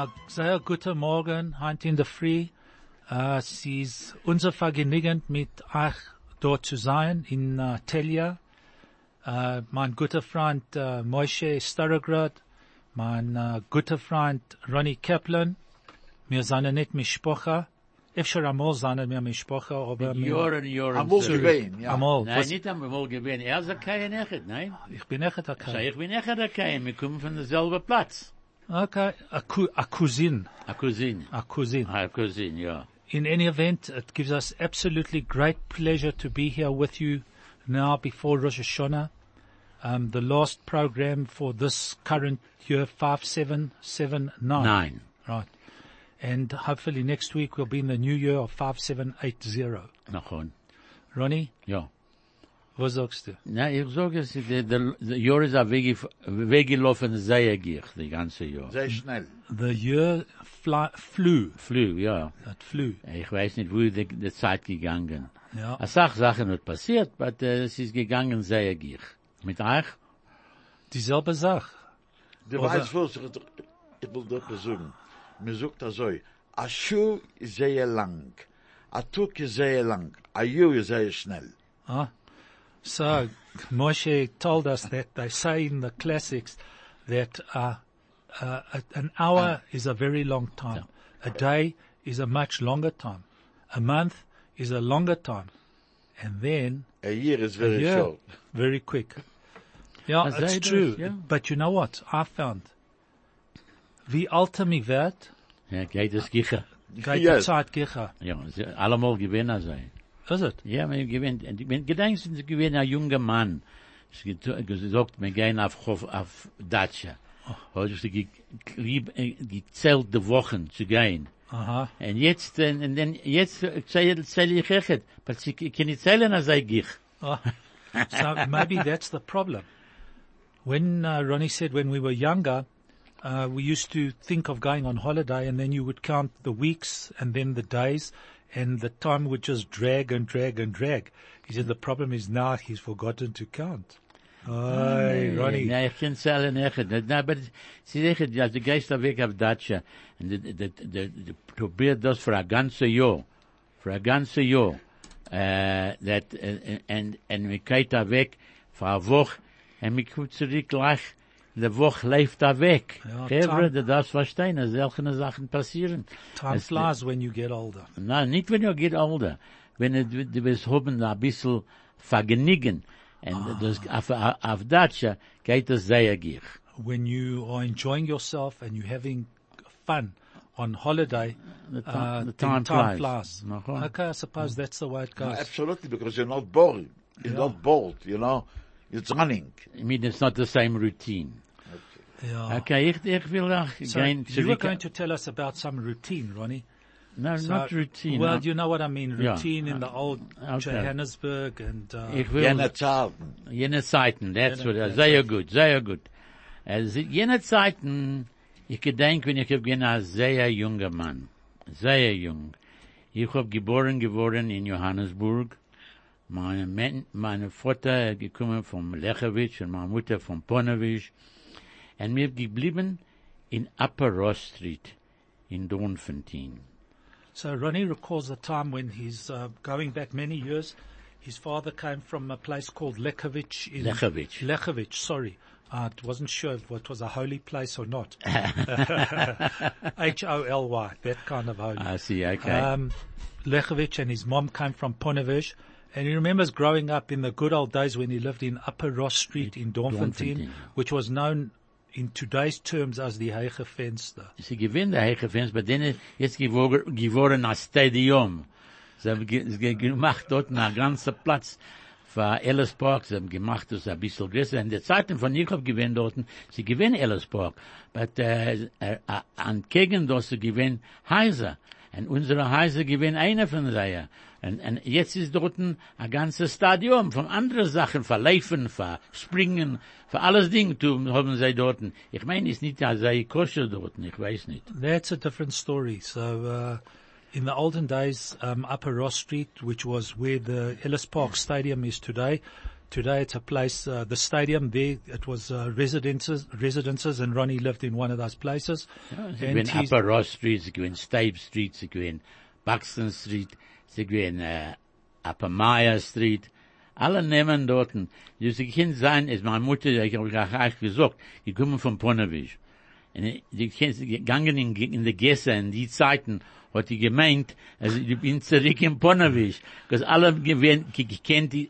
Und äh, sehr guten Morgen, heute in der Früh. Äh, es ist unser Vergnügen, mit euch dort zu sein, in äh, Telia. Äh, mein guter Freund äh, Moshe Starograd, mein äh, guter Freund Ronnie Kaplan. Wir sind nicht Mishpocha. אפשר einmal sein wir Mishpocha, aber wir, Jahren, Jahren. Amol zurück. gewesen, ja. einmal. Nein, Was- nicht einmal gewesen. Er ist kein Echet, nein. Ich bin echt Sei okay. ich bin Echet kein. Wir kommen von derselben Platz. Okay, a, cou a cousin, A Cousin. a cousin. A Cousin, ja. In any event, it gives us absolutely great pleasure to be here with you now before Rosh Hashanah. Um, the last program for this current year, 5779. Nein. Right. And hopefully next week we'll be in the new year of 5780. Nachon. Ronnie, Ja. Was sagst du? Nein, ich sage es, der, der, der Jahr ist weggelaufen, sehr gier, die ganze Jahr. Sehr schnell. The year fly, flew. Flü, ja. It flew. Ich weiß nicht, wo die, die Zeit gegangen. Ja. A Sach Sachen hat passiert, aber äh, es ist gegangen sehr gier. Mit euch? Dieselbe Sache. Du Aber- weißt was, ich, ich will dort sagen. Man sagt das so, a Schuh ist sehr lang, a Tuk ist sehr lang, a Ju ist sehr schnell. Ah, so Moshe told us that they say in the classics that uh, uh, an hour is a very long time, a day is a much longer time, a month is a longer time, and then A year is very year short. very quick. Yeah, As it's do, true. yeah. But you know what? I found wie alter mi wird, Ja, geht es gicher. geht die Yes. Zeit gicher. Ja, allemal gewinnen sein. Is it? Ja, und wenn gedenkst, sie gewinnen ein junger Mann. Es gesagt, wir gehen auf, Hof- auf Datscha. Heute ist äh, gezählt die Wochen zu gehen. Aha. Und jetzt, und dann, jetzt zähle ich echt, aber sie kann zählen, als ich. So maybe that's the problem. When uh, Ronnie said when we were younger, uh, we used to think of going on holiday and then you would count the weeks and then the days and the time would just drag and drag and drag. He said the problem is now he's forgotten to count. Hey, Ronnie. Nee, ich kann zählen echt. Na, aber sie sagen, ja, du gehst da weg auf Datscha. Und du, du, du, du probierst das für ein ganzes Jahr. Für ein ganzes Jahr. Äh, that, und, und wir gehen da weg für eine Woche. Und wir kommen zurück gleich. Die Woche läuft da weg. Ja, Gevre, Tom- du darfst verstehen, dass solche Sachen passieren. Time Es- flies when you get older. Nein, nicht wenn du geht older. Wenn du, du wirst haben ein bisschen Vergnügen. Und das, auf, auf Datscha geht es sehr gier. When you are enjoying yourself and you're having fun on holiday, The ti- uh, the time time flies. flies. Okay, I suppose that's the way it goes. Absolutely, because you're not bored. You're Yeah. not bored, you know. It's running. I mean, it's not the same routine. Yeah. Okay, ich, ich will auch So gehen you were going to tell us about some routine, Ronnie. No, So- not routine. Well, no. you know what I mean. Yeah. Routine in the old Okay. Johannesburg and uh, ich will, Jene Zeiten. jene Zeiten, that's Jene- what, that's sehr gut, sehr gut. Also, jene Zeiten, ich gedenk, wenn ich hab gen ein sehr junger Mann, sehr jung. Ich hab geboren geworden in Johannesburg. Meine, Men meine Vater gekommen vom Lechowitsch und meine Mutter von Ponowitsch. Und wir geblieben in Upper Ross Street in Doornfontein. so Ronnie recalls a time when he's uh, going back many years. His father came from a place called Lekovich in. Lekovich, sorry. I wasn't sure if it was a holy place or not. H-O-L-Y, that kind of holy. I see, okay. Um, and his mom came from Ponevich. And he remembers growing up in the good old days when he lived in Upper Ross Street in Doornfontein, which was known in today's terms as the Heiche Fenster. Sie gewinnen der Heiche Fans, bei denen jetzt geworden, ein Stadium. Sie haben ge ge gemacht dort einen ganzen Platz für Ellis Park. Sie haben gemacht das ein bisschen größer. In der Zeiten von Jakob gewinnen dort, sie gewinnen Ellis Park. But, eh, eh, eh, äh, äh, äh, an Gegen dort sie gewinnen Häuser. Und unsere Häuser gewinnen einer von sie. Und, und jetzt ist dort ein ganzes Stadion von anderen Sachen, für Laufen, für Springen, für alles Ding tun, haben sie dort. Ich meine, es ist nicht, als sei koscher dort, ich weiß nicht. That's a different story. So, uh, in the olden days, um, Upper Ross Street, which was where the Ellis Park Stadium is today, Today it's a place, uh, the stadium there, it was uh, residences, residences, and Ronnie lived in one of those places. Sie And gewinnen Upper Ross Street, gewinnen Stabe Street, gewinnen Buxton Street, sie gewinnen äh, Meyer Street. Alle nehmen dorten. Sie können sein, ist meine Mutter, ich habe gleich gesagt, die kommen von Ponewisch. Und die können gegangen in, in die Gäste in die Zeiten, hat die gemeint, also ich bin zurück in Ponewisch. Because alle gewinnen, gekennt die,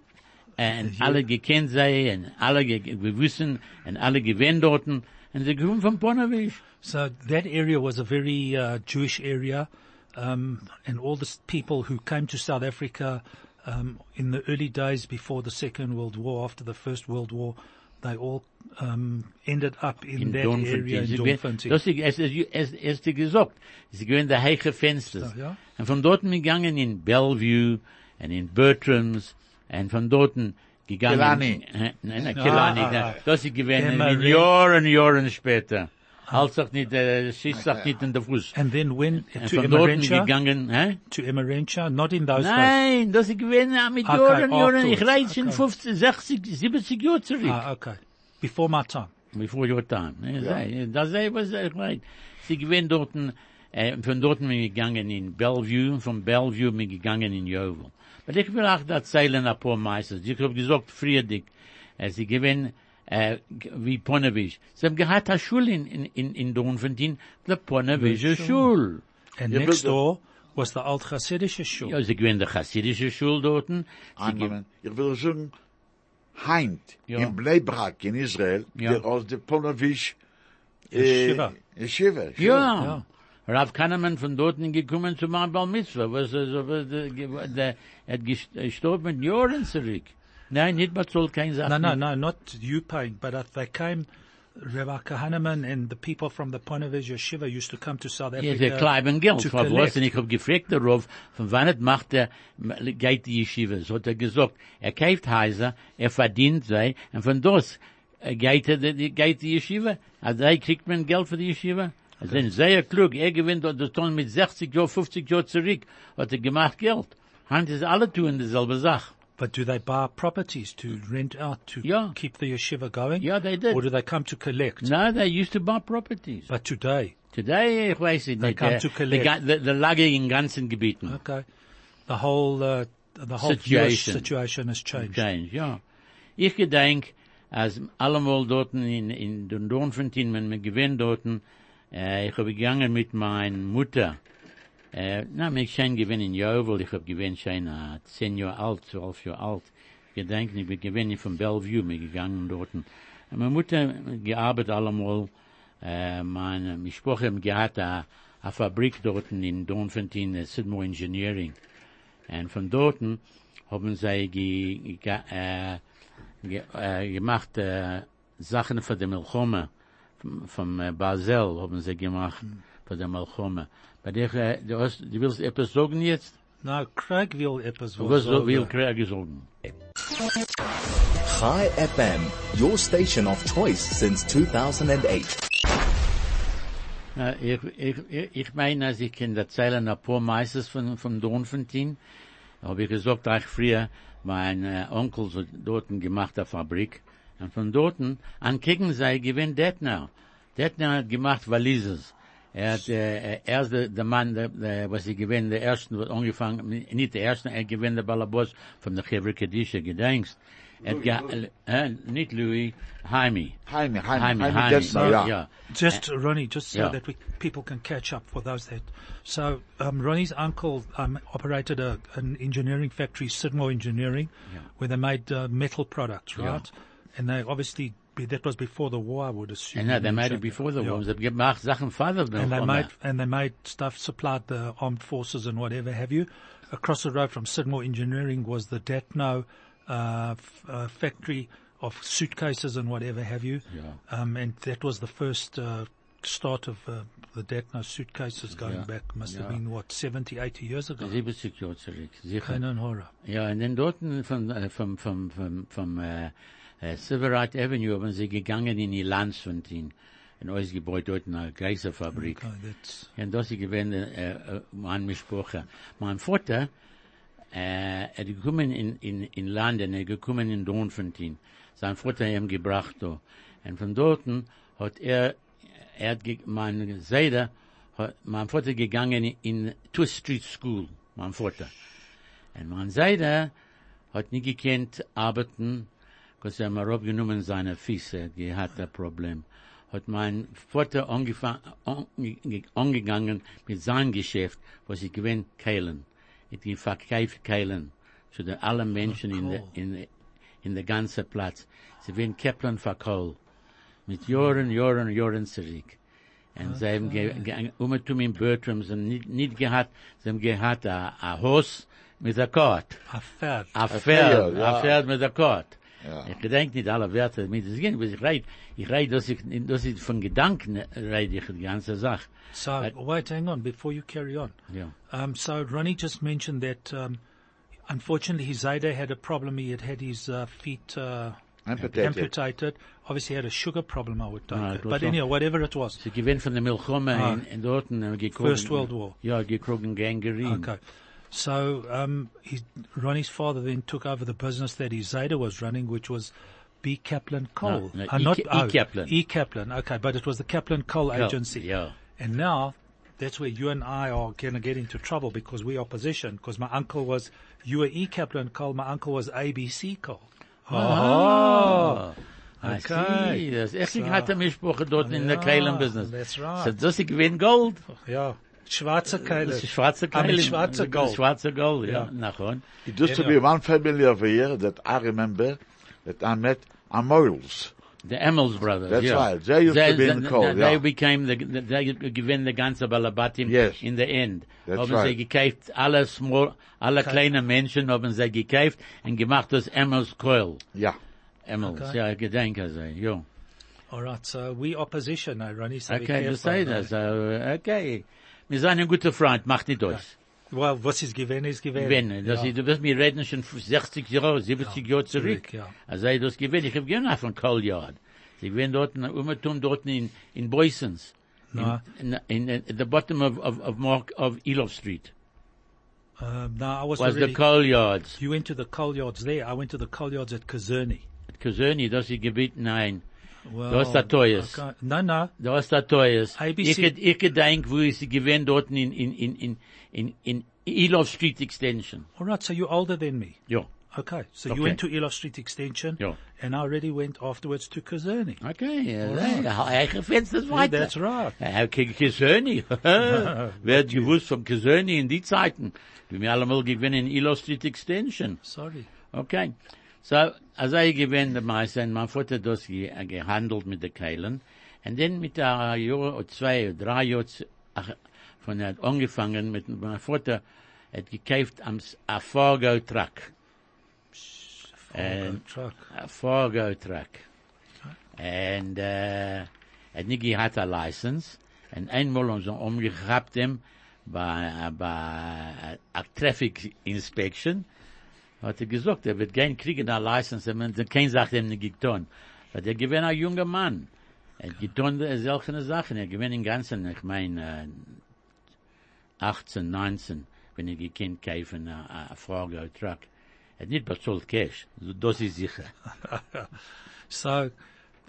äh, und alle gekennt sei, und alle ge- ge- wissen, und alle gewinnen dorten, und sie kommen von Ponewisch. So that area was a very uh, Jewish area, um, and all the people who came to South Africa um, in the early days before the Second World War, after the First World War, they all um, ended up in, in that Doornfontein. area in Sie gewähnt- Doornfontein. Das ist, es ist, es es ist gesagt. Sie gewähnen der heiche Fenster. Ja, ja. Und von dort gegangen in Bellevue und in Bertrams und von dort gegangen. Killarney. Äh, Nein, nein, Ah, Killarney. ah, ah. Das ist gewähnen in Marine- Jahren, Jahren später. Als auch nicht, äh, schießt auch nicht in der Fuß. and then when to Emerentia, gegangen, hä? to Emerentia, not in those days. Nein, das gewähnen äh, mit Okay, Jahren, Jahren. Ich reise in Okay. 50, 60, 70 Jahre zurück. Ah, okay. Before my time. before your time. Ja. Das sei, was er meint. Sie gewinnen dort, äh, von dort bin ich gegangen in Bellevue, von Bellevue bin ich gegangen in Jovel. Aber ich will auch erzählen ein paar Meisters. Ich habe gesagt, Friedrich, äh, sie gewinnen, äh, wie Ponewisch. Sie haben gehabt eine Schule in, in, in, in Dornfontein, die Ponewische Schule. And Ja, next door was the Old Hasidische Shul. Ja, sie gewinnen die chassidische Schule dort. Moment. Ich will sagen, Heint, Ja. in Bleibrak, in Israel, Ja. der aus der Ponovisch, Yeshiva. Yeshiva. Ja. Ja. Rav Kahneman von dort gekommen zu meinem Bar Mitzvah, was, also, was, der, der, er hat gest- gestorben mit Jahren zurück. Nein, nicht mal soll kein Sachen. no, no, not you paying, but uh, they came, Rabbi Kahaneman and the people from the Ponevezh Yeshiva used to come to South Ja, Africa. der kleiben Geld, to Frau collect. Bloss, und ich hab gefragt, der Rav, von wann es macht er, geht die Yeshiva. So hat er gesagt, er kauft Häuser, er verdient sei, und von das äh, geht er, geht die Yeshiva. Also kriegt man Geld für die Yeshiva. Also sind sehr klug, er gewinnt das Ton mit 60 Jahr, 50 Jahr zurück, hat er gemacht Geld. Hand ist alle tun dieselbe Sache. But do they buy properties to rent out to Yeah. keep the yeshiva going? Ja, they did. Or do they come to collect? No, they used to buy properties. But today, Today, weiß es They come äh, to collect. Die die Lage in ganzen Gebieten. okay, the whole, uh, the whole Situation. situation has changed. Change, ja. Ich gedenk, als allemal dort in, in den Doornfontein, wenn wir gewinnt dort, äh, ich habe gegangen mit meiner Mutter, äh, na, mich schon gewinnt in Jovel, ich habe gewinnt schon äh, zehn Jahre alt, zwölf Jahre alt. Gedenk, ich bin gewinnt von Bellevue, mir gegangen dort. Und meine Mutter gearbeitet allemal, äh, meine, ich sprache gehabt, a, a Fabrik dort in Dornfontein, äh, Sidmore Engineering. Und von dort haben sie ge, ge, äh, ge, äh, gemacht äh, Sachen für die Milchome, vom, vom äh, Basel haben sie gemacht für die Milchome. Bei dir, äh, du, hast, du willst etwas sagen jetzt? No, Craig will etwas Was was will Craig sagen? Chai FM, your station of choice since 2008. Äh, ich, ich, ich, ich meine, als ich kann erzählen ein paar Meisters von, von Dornfontein, habe ich gesagt, auch früher, mein äh, Onkel so dort gemacht der Fabrik, und von dort an kicken sei gewinnt Detner. Detner hat gemacht Walises. Er hat, äh, er ist der, der Mann, der, der, was sie gewinnt, der Ersten, wird angefangen, nicht der Erste, er gewinnt der Balabos von der Chevre Kedisha, gedenkst. Er hat, äh, nicht Louis, Jaime. Jaime, Jaime, Jaime, Jaime Jaime, Dessner, ja, ja. ja. Just Ronnie, just so Yeah. that we, people can catch up for those that. So um, Ronnie's uncle um, operated a, an engineering factory, Sidmore Engineering, where they made uh, metal products, right? And they obviously be, that was before the war, I would assume. And no, they made it before the Yeah. war. They Sachen Vater and they made and they made stuff supplied the armed forces and whatever have you. Across the road from Sidmore Engineering was the Datno uh, f- uh, factory of suitcases and whatever have you. Yeah. Um, and that was the first uh, start of uh, the Datno suitcases going Yeah. back. Must have been what 70, 80 years ago. 70 Jahre zurück, sicher. Keinen Horror. Ja, und dann dort vom, äh, vom, vom, vom, vom, äh, äh, Silverite Avenue haben sie gegangen in die Landsfontein. Ein neues Gebäude dort, eine Geiserfabrik. Okay, Und das ist gewesen, äh, äh, mein Mischproche. Mein Vater, äh, er ist gekommen in, in, in London, er ist gekommen in Dornfontein. Sein Vater hat ihm gebracht da. Und von dort hat er, er hat, mein Seide, hat mein Vater gegangen in Twist Street School, mein Vater. Und mein Seide hat nicht gekannt arbeiten, weil er mir abgenommen seine Füße, die hat ein Problem. Hat mein Vater angegangen mit seinem Geschäft, was ich gewinnt, Keilen. Ich verkauft Keilen zu den allen Menschen in der, in, der- in der ganzen Platz. Sie werden Kaplan verkauft. Mit Jahren, Jahren, Jahren zurück. Und sie haben ge- ge- umgetum in Bertram, sie haben nicht, nicht gehabt, sie haben gehabt a, a Haus mit a Kart. A Pferd. A Pferd, a Pferd mit a Kart. Ja. Ich gedenk nicht alle Werte mit das gehen, was ich reid, ich reid, dass ich, dass ich von Gedanken reid ich die ganze Sache. So, Right. wait, hang on, before you carry on. Ja. Um, so Ronnie just mentioned that, um, unfortunately his Zayda had a problem. He had had his uh, feet uh, Amputated. amputated. Obviously had a sugar problem, I would take Ah, it. it was But so. anyhow, whatever it was. Sie gewinnt von der Milchome Ah. in, in Dorten, äh. First World War. Ja, gekrogen Gangrene. Okay. So, um, he, Ronnie's father then took over the business that his Zayda was running, which was B. Kaplan Coal. no, Uh, E. not, Ka- E. Kaplan. E. Kaplan. Okay, but it was the Kaplan Coal Ja, Agency. Ja. And now, that's where you and I are going to get into trouble because we opposition. Because my uncle was, you were E. Kaplan Coal, my uncle was ABC Coal. Oh. I Okay. see. Das echt So- hat er dort in der Ja, Keilen Business. that's right. So, das ich gewinn Gold. Ja. Schwarze Keile. Das ist schwarze ah, I mean, schwarze Gold. Schwarze Gold, ja. Ja. Nachon. It used to be one family over here that I remember that I met are Moyles. The Emmels brothers. That's yeah. right. They used to be in they, coal, They yeah. became the, they gewinnen the ganze Balabatim Yes. in the end. That's haben right. sie gekauft, alle small, alle kleine Menschen haben sie gekauft und gemacht das Emmels Coil. Yeah. Emmels, Okay. ja, gedenke sie, ja. All right, so we opposition now, Ronnie. So Okay, you careful, sagst no? so, okay. Wir sind ein guter Freund, mach nicht aus. Well, was is given is given. Wenn, das ja. ist, du wirst mir reden schon 60 Jahre, 70 Jahre zurück. zurück, ja. Also, ich das gewinnt, ich hab gerne von Coal Yard. Sie gewinnen dort, umgetum dort in, in Boysons. Na. In, in, in, at the bottom of, of, of Mark, of Elof Street. Um, no, I was, Was the already, coal yards. you went to the coal yards there. I went to the coal yards at Kazerni. Kazerni, das ist Gebiet, nein. Well, Du hast da Teures. okay. No, no. Da ist da teures. ABC. Ich, ich gedenk, wo ich sie gewinnt dort in, in, in, in, in, in Eloff Street Extension. All right, so you're older than me. Ja. Okay, so Okay. you went to Eloff Street Extension, yeah. and I already went afterwards to Kazerne. Okay, ja, eigen Fenster weiter. that's right. Ja, Kasöni. Wer hat gewusst vom Kasöni in die Zeiten? Wir haben allemal gewinnen in Elo Street Extension. Sorry. Okay. So, ich gewinne der Meister, und mein Vater hat das ge gehandelt mit den Keilen, und dann mit der Jahr, oder zwei, oder drei Jahren, ach, von er hat angefangen mit, mein Vater hat gekauft am, a Fargo Truck. And- truck. a Fargo truck. And, uh, hat nicht gehabt a license. Und einmal haben sie umgehabt ihm bei, bei a traffic inspection. Hat er gesagt, er wird kein getan. Weil er gewinnt ein junger Mann. Er solche Sachen. Er gewinnt im Ganzen, ich meine, äh, 18, 19, wenn er gekannt kaufen a, a Fargo truck. Er hat nicht bezahlt Cash. So, Das ist sicher. So,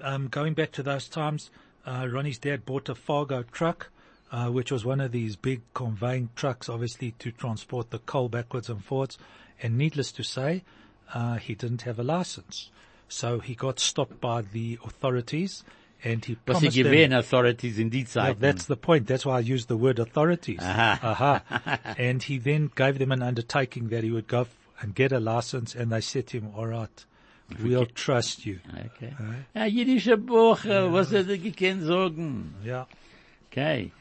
um, going back to those times, uh, Ronnie's dad bought a Fargo truck, uh, which was one of these big conveying trucks, obviously to transport the coal backwards and forwards. And needless to say, uh, he didn't have a license. So he got stopped by the authorities and he Was promised them, gewähren Authorities in die Yeah, Zeit. that's the point. That's why I used the word authorities. Aha. Aha. and he then gave them an undertaking that he would go f- and get a license and they said to him, all right, we'll trust you. Okay. Ja, jüdische Buche, was er gekannt sagen. Yeah. Okay.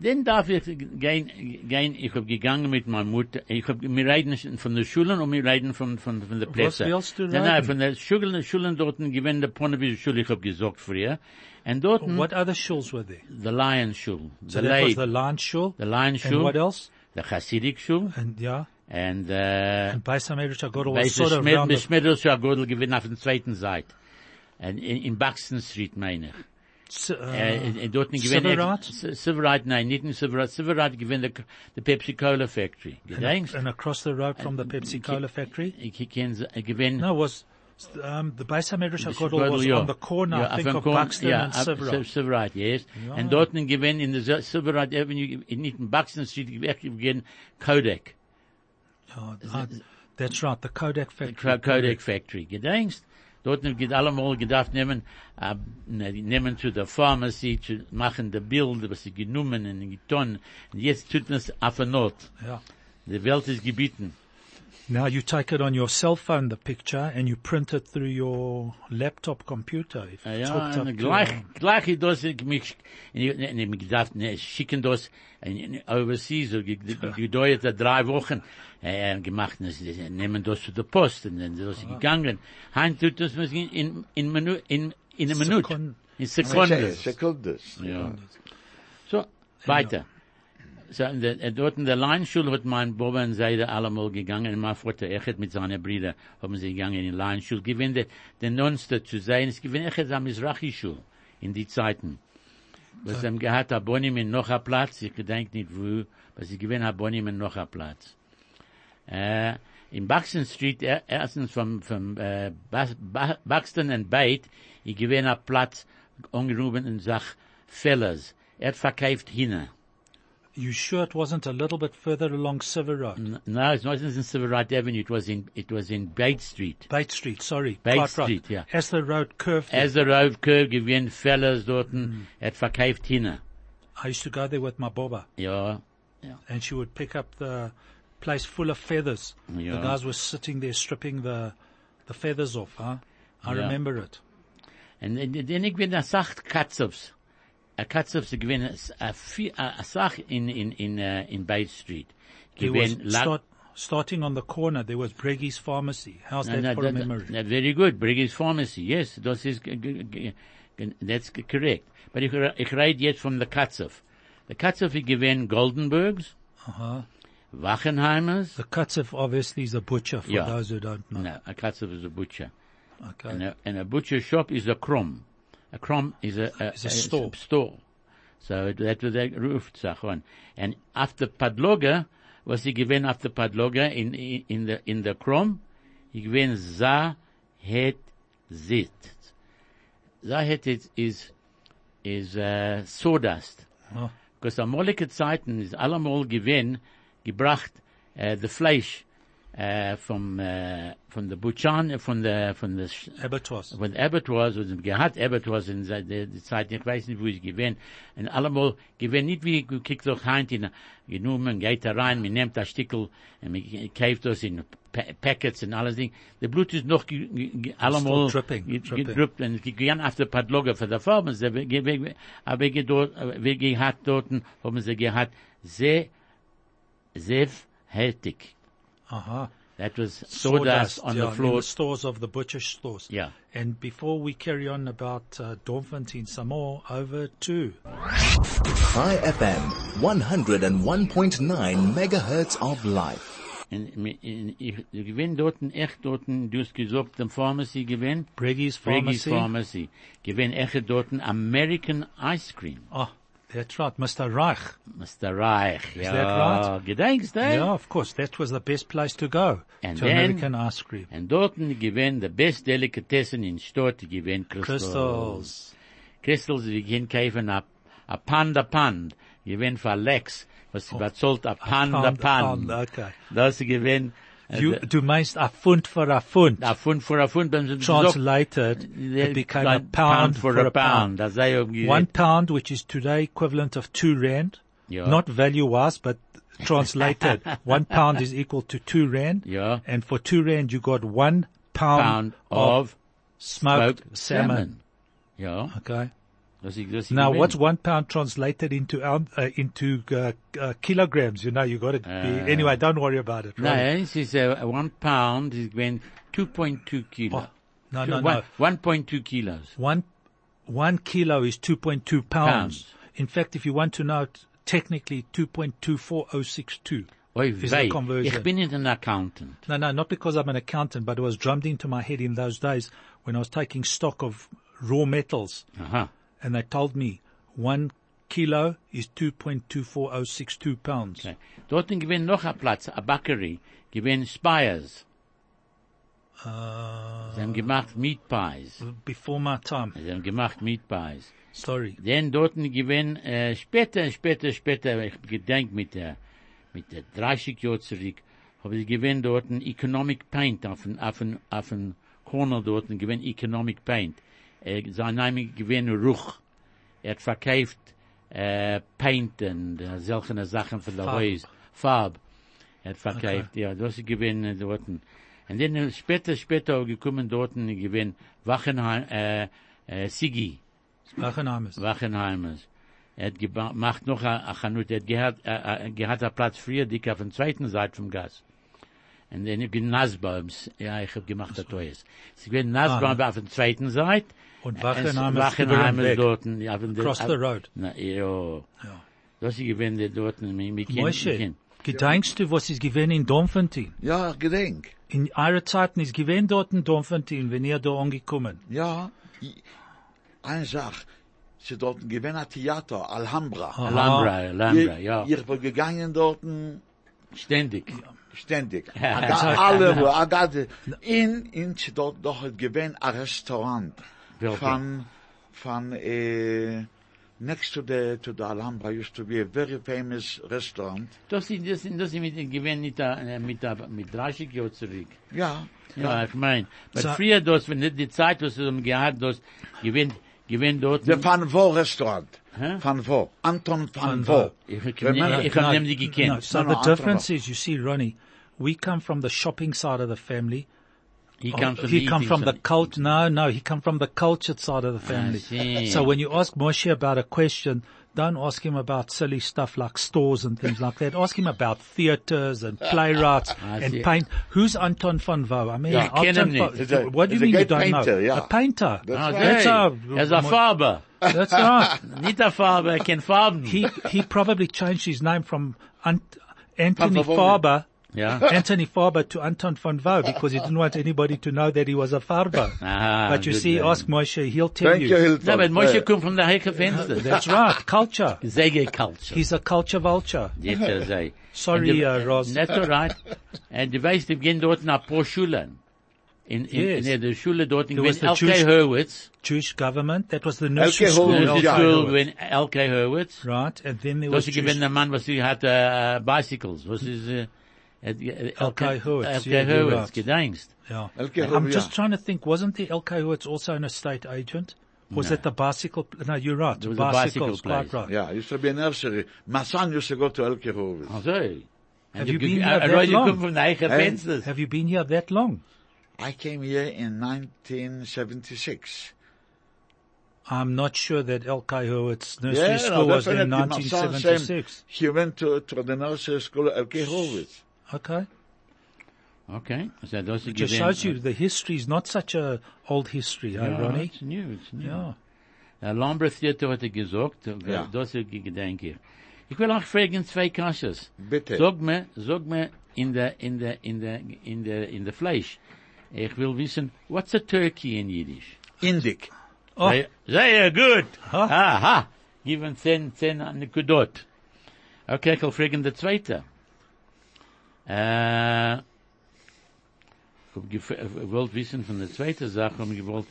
Dann darf ich gehen, gehen, ich hab gegangen mit meiner Mutter, ich hab, wir reden von der Schulen und wir reden von, von, von der Plätze. willst du Nein, nein, von der Schulen, Schulen dort gewinnen der Ponevische Schule, ich hab gesagt früher. Und dort, What other shuls were there? the Lion Schule, So the that was the Lion shul. the Lion And Schule, what else? the Hasidic Schule, And yeah. and, uh, And Beis all Weil sort of round ist ja gut gewinnen auf der zweiten Seite. In, in Buxton Street, meine ich. Uh, äh, dort gewinnt Silverite? Silverite, nein, nicht in Silverite. Silverite gewinnt die, die Pepsi-Cola Factory. Gedenkst? and across the road from the Pepsi Cola factory. Ich kenne, gewinnt, No, was um, the base America Das Gottel Gottel, was ja. on the corner, Ja, I think, of Buxton ja, and Silverite. Sil- Silverite, yes. Ja. Und dort gewinn in the Sil- Silverite Avenue, in- nicht in Buxton Street, gewinn Kodak. Oh, ah, that's right, the Kodak factory. Ko- Kodak Factory. Gedenkst? Dort geht allemal gedacht nehmen, ne- nehmen zu der Pharmacy, zu machen die Bilder, was sie genommen und getan. Und jetzt tut man es auf der Not. Yeah. Die Welt ist gebieten. Now you take it on your cell phone, the picture, and you print it through your laptop computer. If Ja, it's ja, hooked up und to- gleich, gleich das ich mich, ich, ich, ich gedacht, ne, schicken das in, in, overseas, so ge- ge- gedauert hat drei Wochen, äh, gemacht, das, das, nehmen das zu der Post, und dann ist Ah. gegangen. Hein tut das in, in, in, Minu, in, in einer Minute, Sekund- in Sekunden. Sekundes. Ja. So, weiter. So, in der, äh, dort in der Leinschule hat mein Boba und Seide allemal gegangen, mein Vater Echet mit seinen Brüdern haben sie gegangen in Leinschule, gewinnt der, der Nonste zu sein, es gewinnt Echet am Mizrachi-Schule in die Zeiten. Was sie haben gehabt, Abonim in noch ein Platz, ich gedenk nicht wo, was sie gewinnt Abonim in noch ein Platz. Äh, in Buxton Street, er, erstens vom, vom, äh, Buxton and Bait, ich gewinnt ein Platz, angerufen und sag, Fellas, er verkauft hinne. You sure it wasn't a little bit further along Silver Road? No, it wasn't in Civil Right Avenue. It was in it was in Bate Street. Bate Street, sorry. Bate quite right. Street, yeah. As the road curved, As the road curve gewinnt Fellas dorten, er hat verkauft hinne. I used to go there with my boba, Yeah. and she would pick up the place full of feathers. Yeah. The guys were sitting there stripping the the feathers off. Huh? I Yeah. remember it. And then ich bin a Sach Katzofs. A Katzofs gewinnt a a a Sach in in in uh, in Bate Street. Start, starting on the corner. There was Breggy's Pharmacy. How's No, that no, for a memory? that- very good. Briggs Pharmacy. Yes, das ist, that's correct. But ich, re- ich rede jetzt von der Katzhof. Der Katzhof ist gewesen Goldenbergs, Uh-huh. Wachenheimers. The Katzif obviously is a butcher for Yeah. those who don't know. No, a Katzhof is a butcher. Okay. And a, and a butcher shop is a Krom. A Krom is a, a, Is a store. store. So that was a roof, Sachon. And after Padloga, was he given after Padloga in, in, in the, in the Krom? He given Za het zit. Za het is, is, is, uh, sawdust. Oh. Because amalige Zeiten ist allemal gewinn, gebracht, äh, the Fleisch, äh, vom, äh, von der Butchan, von der, von der, Sch- Abattoirs. von Abattoirs, und gehabt Abattoirs in der, der der Zeit, ich weiß nicht, wo ich gewinn, und allemal gewinn, nicht wie, du kriegst doch heint in, genommen, geht da rein, man nimmt das Stickel, und man kauft das in Pa- Packets und alles Ding. Der Blut ist noch allemal dripping, ge- dripping. gedrückt, und gegangen auf der Padloga für der Farben, aber ge dort, wir gehabt dort, haben sie gehabt, sehr, sehr heftig. Uh-huh. That was sawdust, on yeah, the in floor. the stores of the butcher stores. Yeah. And before we carry on about uh, Doornfontein some more, over to Chai FM, 101.9 megahertz of life. Und mi- in- ich ich gewinn dorten, echt dorten, du hast gesagt, dem Pharmacy gewinn, Breggy's Reggie's Pharmacy. Pharmacy, gewinn echt dorten American Ice Cream. Oh, that's right, Mr. Reich. Mr. Reich, ja. that right? Gedenkst, eh? Yeah, of course, that was the best place to go And to then- American ice cream. Und dorten gewinn the best Delikatessen in Stott, gewinn Crystals. Crystals. Crystals, wir gehen kaufen a, a Panda Pand, gewinn für Lex, was bezahlt a Panda. Pound, Pand. pound, okay. Das gewinn, äh, You, du meinst a Pfund for a Pfund. a Pfund für a Pfund, wenn sie gesagt, Translated, it became a pound, for, a pound. Um One pound, which is today equivalent of two rand. Ja. Not value-wise, but translated. one pound is equal to two rand. Ja. And for two rand, you got one pound, pound of smoked, smoked salmon. Ja. Okay. Das ist, das ist Now, what's one pound translated into oun- uh, into uh, uh, kilograms? You know, you got to Uh, be. Anyway, don't worry about it. No, right? es ist, uh, one pound is gewinn 2.2 kilo. Oh, no, no, One- no. 1.2 kilos. One one kilo is 2.2 pounds. Pounds. In fact, if you want to know, technically 2.24062. Oi, Is the wei. conversion. Ich bin nicht ein Accountant. No, no, not because I'm an accountant, but it was drummed into my head in those days when I was taking stock of raw metals. Aha. And they told me one kilo is 2.24062 pounds. Okay. Dort gewinn noch ein Platz, a Bakery, gewinn Spires. Uh, Sie haben gemacht Meat Pies. before my time. Sie haben gemacht Meat Pies. Sorry. Dann dort gewinn, äh, später, später, später, ich gedenk mit der, mit der 30 Jahr zurück, habe ich gewinn dort Economic Paint auf ein, auf ein, auf ein Corner dort, gewinn Economic Paint. Äh, sein Name gewinn Ruch. Er hat verkauft, äh, Paint und äh, solche Sachen für die. Häuser. Farb. Er hat verkauft, ja, das ist gewinn äh, dort. Und dann äh, später, später gekommen dort, gewinn Wachenheim, äh, äh, Sigi. Wachenheimers. Wachenheimers. Er hat gemacht noch a Chanut, er hat gehad, äh, äh, gehad a Platz früher, dick auf der zweiten Seite vom Gas. Und dann bin Nasbaums, ja, ich hab gemacht a Toyes. Sie bin Nasbaum auf der zweiten Seite. Und Es- Wachenheimers Wachenheimers weg. dort. Ja, Across the road. Na, ja. Ja. Das ist gewinn, der dort, wir, wir kennen, Moshe, gedenkst du, was ist gewesen in Domfontein? Ja, gedenk. In eurer Zeiten ist gewesen dort in Domfontein, wenn ihr da angekommen. Ja, eine Sache. Sie dort gewinn ein Theater, Alhambra. Aha. Alhambra, Alhambra, ja. Ich bin gegangen dort Ständig. ständig. Ja. Aga- Alle, wo agade, in, in, sie dort doch gewinn ein Restaurant. Welche? Von, von, äh, next to the, to the Alhambra used to be a very famous restaurant. Das ist, das ist, das ist mit, gewinn mit, der- mit, der- mit 30 Jahren zurück. Ja. Ja, ich mein. Aber So- früher, das, wenn nicht die Zeit, was sie haben gehabt, das, gewinn, gewinn dort. Der Van Vo Restaurant. Hä? Van Vo. Anton Van Van Vo. Vo. Ich, ich, Remember- ich, ich habe No, nämlich no, gekannt. so No, the no, difference Antonov. is, you see, Ronnie, we come from the shopping side of the family. He Oh, comes from he the come from the side. cult. No, no, he come from the cultured side of the family. So when you ask Moshe about a question, don't ask him about silly stuff like stores and things like that. Ask him about theaters and playwrights and paint. Who's Anton van Wouw? I mean, kenn Anton van- a- what do you a mean you don't painter, know? yeah. A painter. That's right. That's hey, our- Er ist. That's right. Nicht ein Farbe, er kennt Farben. he he probably changed his name from Ant- Anthony Van Vo- Farber, Anthony Farber to Anton van Wouw because he didn't want anybody to know that he was a Farber. Ah, but you see, man. ask Moshe, he'll tell Thank you, Hilton. No, but Moshe Uh, kommt von der Hecke Fenster. That's right, culture. Sägekultur. He's a culture vulture. Jetzt er sei. Sorry, Und die- uh, Ross. That's all right. Und du weißt, wir gehen dort nach paar Schulen. In, in, Yes. in der Schule dort, in was the L.K. Jewish- Hurwitz. Jewish government, that was the nursery LK school. Hurwitz, Das in. L.K. Schule, Hurwitz. Right, and then there was Das ist Jewish, gewesen der Mann, was sie hatte, äh, Bicycles. Was ist, äh, äh, Hurwitz, L.K. Hurwitz, right. gedenkst. yeah. I'm just trying to think, wasn't the L.K. Hurwitz also an estate agent? Was it the bicycle? No, you're right. There was a bicycle Bicycles, quite place. right. Yeah, used to be a nursery. My son used to go to Elke Horowitz. Also. Oh, Have you been here that long? kommt von Hey. Have you been here that long? I came here in 1976. I'm not sure that L.K. Hurwitz nursery Yeah, school no, was in definitely. My son 1976. He went to, to the nursery school at Elke Horowitz. Okay. Okay. Also, das ist It just gewesen- shows you the history is not such a old history, huh, Ja, Ronnie? it's new, it's new. Yeah. Der Lambert Theater hat er gesagt, Ja. das ist gedenke ich. Ich will auch fragen zwei Kasches. Bitte. Sag mir, sag mir in der, in der, in der, in der, in der Fleisch. Ich will wissen, what's a turkey in Yiddish? Indik. Oh, Sehr, sehr gut. Ha. Aha. Given 10, 10 Nekudot. Okay, ich will fragen der zweite. Äh, ich hab gef- ich wollte wissen von der zweiten Sache, ich gewollt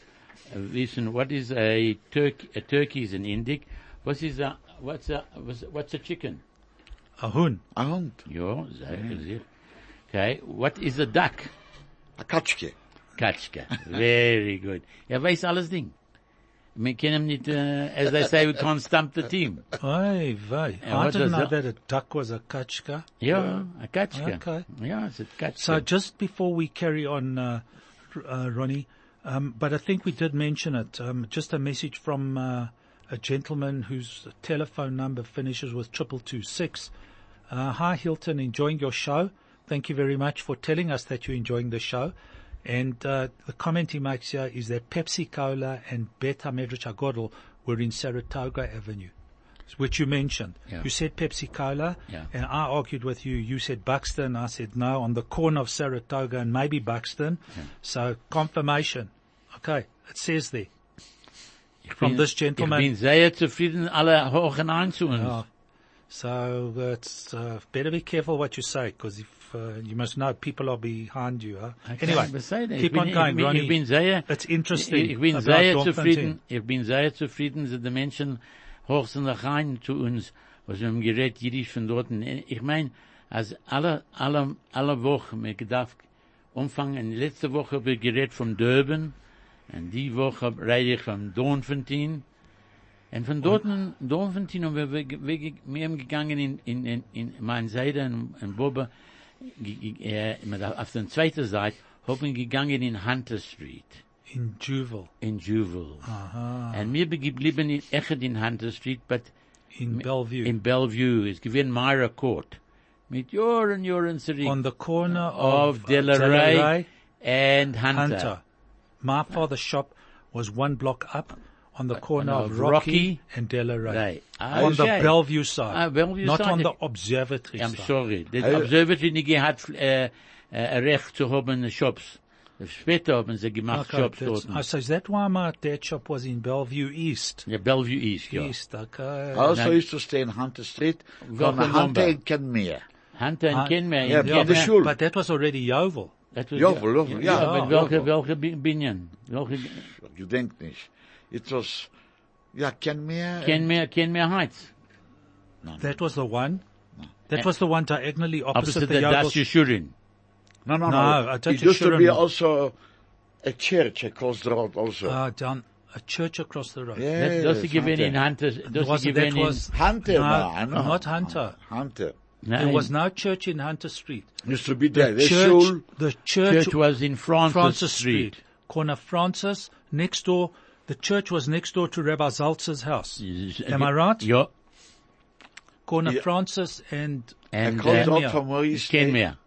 wissen, what is a turkey, a turkey is an Indic, was is a, what's a, what's, what's a chicken? a hun. A hond. Ja, sehr, sehr. Okay, what is a duck? A katschke. Katschka. Very good. Er weiß alles Ding. Können nicht, uh, as they say, we can't stump the team. Oy vey. Yeah, I didn't know that- that a duck was a kachka. Ja, a Katschka. Okay. Ja, it's a Katschka. So just before we carry on, uh, uh, Ronnie, um, but I think we did mention it. Um, just a message from uh, a gentleman whose telephone number finishes with triple two six. Uh, hi Hilton, enjoying your show. Thank you very much for telling us that you're enjoying the show. And uh, the comment he makes here is that Pepsi Cola and Beta Medrash Agodl were in Saratoga Avenue, which you mentioned. Yeah. You said Pepsi Cola, Yeah. and I argued with you. You said Buxton. I said no, on the corner of Saratoga and maybe Buxton. So confirmation. Okay, it says there. Ich from bin- this gentleman. Ich bin sehr zufrieden, alle hochen ein zu uns. Yeah. So uh, it's uh, better be careful what you say because if uh, you must know people are behind you. Huh? Anyway, was sei denn? keep on going, ich bin, Ronnie. Ich bin sehr, It's interesting Ich, ich bin sehr zufrieden, ich bin sehr zufrieden, dass die Menschen hochsen nach rein zu uns, was wir haben geredet, Jiddisch von dort. Ich meine, als alle, alle, alle Woche, mir gedacht, umfangen, letzte Woche haben wir geredet vom Durban, und die Woche rede ich vom Doornfontein, und von dort, Doornfontein, und wir, wir, wir, wir haben gegangen in, in, in, in mein Seite, in, in Boba, mit- auf der zweiten Seite, haben gegangen in Hunter Street in Juval, in Juval. Aha. And mir geblieben in echt in Hunter Street, but in Bellevue, in Bellevue is given Myra Court. Mit Joren, Joren zurück. on the corner of of, uh, Delaray Delaray and Hunter. Hunter. My father's shop was one block up on the corner on of of Rocky, Rocky and Delaray. Right. On the Bellevue side. Ah, Bellevue not side. on the observatory side. I'm side. sorry. The Hey. Observatory nicht gehabt, äh, äh, Recht zu haben, Shops. Später haben sie gemacht Okay, Shops that's- dort. oh, so is that why my dad shop was in Bellevue East? Ja, Bellevue East, ja. East, okay. Also Nein. used to stay in Hunter Street, Welke von Hunter number? in Kenmere. Hunter Ah, and Kenmare. ja, in ja, de Schule. But that was already Yeoville. That was- Jovel, Jovel, ja. Ja, Ja, mit welche, Jovel. welche Bi- Binyan? Welche, You denk nicht. It was, ja, Kenmere. Kenmare, Kenmare Heights. That was the one. That was the one diagonally opposite, Opposite the the Yeoville. Das Yeshurin. No, no, No, no. I don't It used to be also a church across the road also. uh, down a church across the road. yes, Das, das sie gewinnen in Hunter. Hunter, das was, sie that gewinnen in, Hunter, no, no, I not Hunter. Hunter. There was no church in Hunter Street. Used to be there. The The church, the church, church was in Francis, Francis Street. Street, corner Francis, next door. The church was next door to Rabbi Zaltz's house. Am I right? Ja, Corner Yeah. Francis and and Across the uh, road from where you stay. Kenmare.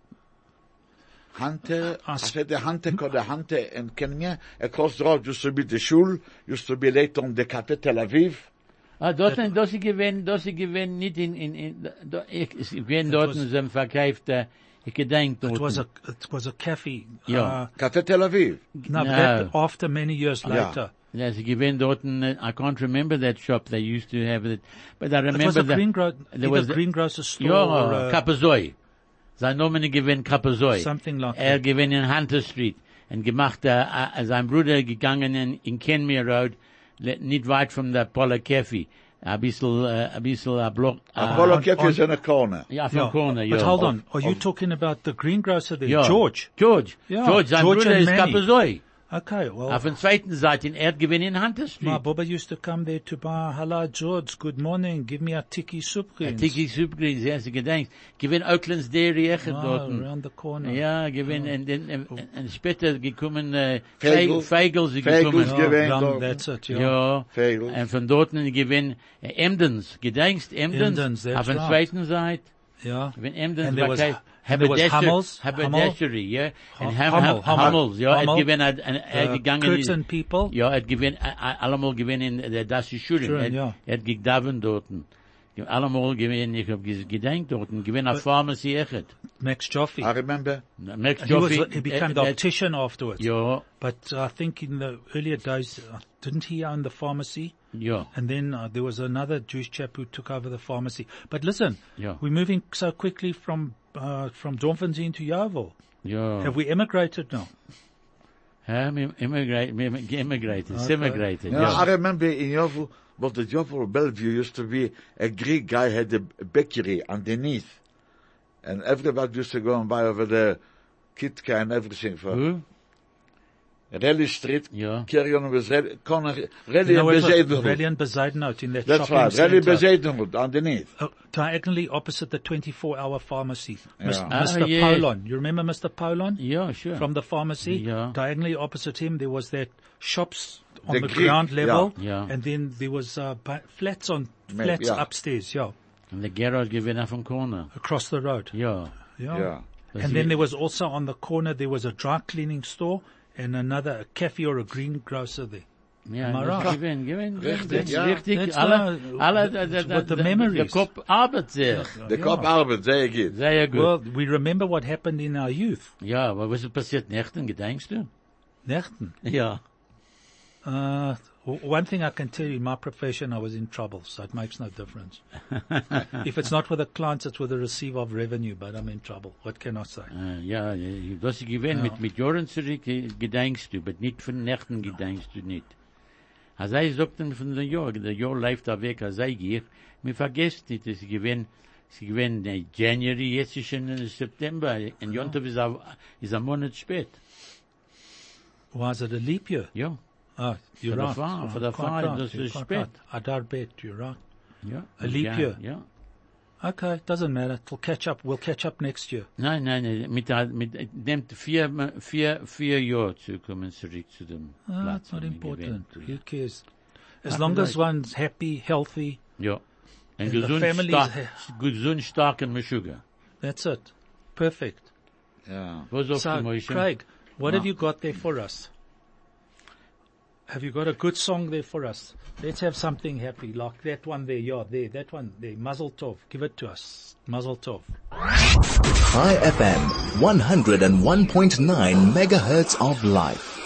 Hunter, I said the Hunter, called the Hunter in Kenmere. Across the road used to be the shul. Used to be later on the Cafe Tel Aviv. Ah, dort, dort sie gewinnen, dort sie gewinnen nicht in, in, in, do, ich, ich gewinnen dort was- in dem verkauft, äh, ich gedenk dort. it was a it was a cafe. Yeah. Uh, Cafe Tel Aviv. no, No. after many years later. Yeah, sie gewinnen dort, uh, I can't remember that shop, they used to have it, but I remember It was remember a that. green gro- there either was the- greengrocer store or Ja, uh, Kapazoi. Sein Name gewinnt Kapazoi. Something like Er that. gewinnt in Hunter Street. Und gemacht, äh, sein Bruder gegangen in, in Kenmere Road, le- nicht weit von der Paula Cafe. Ein bisschen, äh, ein bisschen, a block, äh, Apollo on- Cafe on- is in a corner. Yeah, von Yeah. Corner, ja. But hold on, are you of- talking about the greengrocer there, Ja. George? George. Ja, George, sein George Bruder and ist Kapazoi. Okay, well, Auf der zweiten Seite, er gewinnt in Hunter my Street. Baba used to come there to buy, hello George, good morning, give me a tiki soup greens. Tiki Supergreens, ja, sie gedenkt. Gewinnt Oakland's Dairy, echt Ah, dort. around the corner. Ja, gewinn, und, und, und, und später gekommen, äh, Fegel. Fegel, sie Fegel gekommen. Ja, gewähnt dann, dort. that's it, ja. Ja. Fegel. Und von dort gewinn, äh, Emdens, gedenkst, Emdens, Emdens, that's auf der zweiten Seite, Yeah. wenn Emdens, And there was- okay, and there was Hummels, Haberdashery, ja, Hum- und Ham- Hummel, Ham- Hummel, Hummels, ja, er Hummel, gewinn, er, gegangen, Curtin people. ja, er gewinn, äh, allemal gewinn in der Dassi Schulen, Schulen, er, ja. hat gegdaven dorten. Allemal gewinn, ich hab ges- gedenkt dorten, gewinn a Pharmacy echt. Max Joffe. I remember. Max he, was, Joffe, he became äh, the äh, optician afterwards. Ja, But I think in the earlier days, uh, didn't he own the pharmacy? ja. And then uh, there was another Jewish chap who took over the pharmacy. But listen, Yeah. we're moving so quickly from uh, from Doornfontein to Yeoville. Ja. Have we emigrated now? Ja, wir immigrate, wir immigrated, immigrated, You know, I remember in Yovel, but the Yovel Bellevue used to be a Greek guy had a bakery underneath. And everybody used to go and buy over there Kitka and everything for Who? Raleigh Street. Ja. Carry on with Raleigh, Connor, Raleigh You know, and it. Raleigh and Bezuidenhout in that That's shopping right, Raleigh centre. Bezuidenhout underneath. Uh, diagonally opposite the 24-hour pharmacy. Mis- Yeah. Ah, Mr. yeah. Polon. You remember Mr. Polon? Yeah, sure. From the pharmacy? Yeah. Diagonally opposite him, there was that shops on The the, Greek, ground level. yeah. Yeah. And then there was uh, flats on, Maybe, flats yeah. upstairs, yeah. And the garage gewinnt auf on Corner. Across the road. Ja. Yeah. Yeah. And then there was also on the corner, there was a dry cleaning store and another, a cafe or a greengrocer there. Ja, Am I das right? gewinnt, gewinnt, Richtig, ja. richtig. That's Alle, the- alle, the- der, der, with the memories. der Kopf arbeitet sich. The cop Arbeit, sehr gut. Sehr gut. Well, we remember what happened in our youth. ja, aber was ist passiert nächten, gedenkst du? Nächten. Ja. Uh, W- One thing I can tell you, in my profession, I was in trouble, so it makes no difference. if it's not with the clients, it's with the receiver of revenue, but I'm in trouble. What can I say? Äh, ja, das ist gewesen, mit, mit Jahren zurück gedenkst du, aber nicht von Nächten gedenkst du nicht. Als er sagt von der Jahr, der Jahr läuft da weg, als er geht, mir vergesst nicht, ist gewesen, es ist gewesen, äh, January, jetzt ist schon äh, September, und Jontov ist ein Monat spät. Was it a leap year? Ja, Oh, you're For right. farm, Right, for the quite farm, right, das you're ist quite spät. right. Adar bet, you're right. ja. A leap ja, year. Ja. Okay, doesn't matter. It'll catch up. We'll catch up next year. Nein, nein, nein, mit, mit, nimmt vier, vier, vier Jahre zu kommen zurück zu dem Ah, Platz. it's not wir important. Who cares? As Ah, long as one's happy, healthy. Ein And the gesund, stark, gesund, starken Meshuggah. that's it. Perfect. Was sagst So? Craig, what have No. you got there for us? Have you got a good song there for us? Let's have something happy, like that one there, yeah, there, that one there, Mazel Tov. Give it to us. Mazel Tov. Chai FM 101.9 megahertz of life.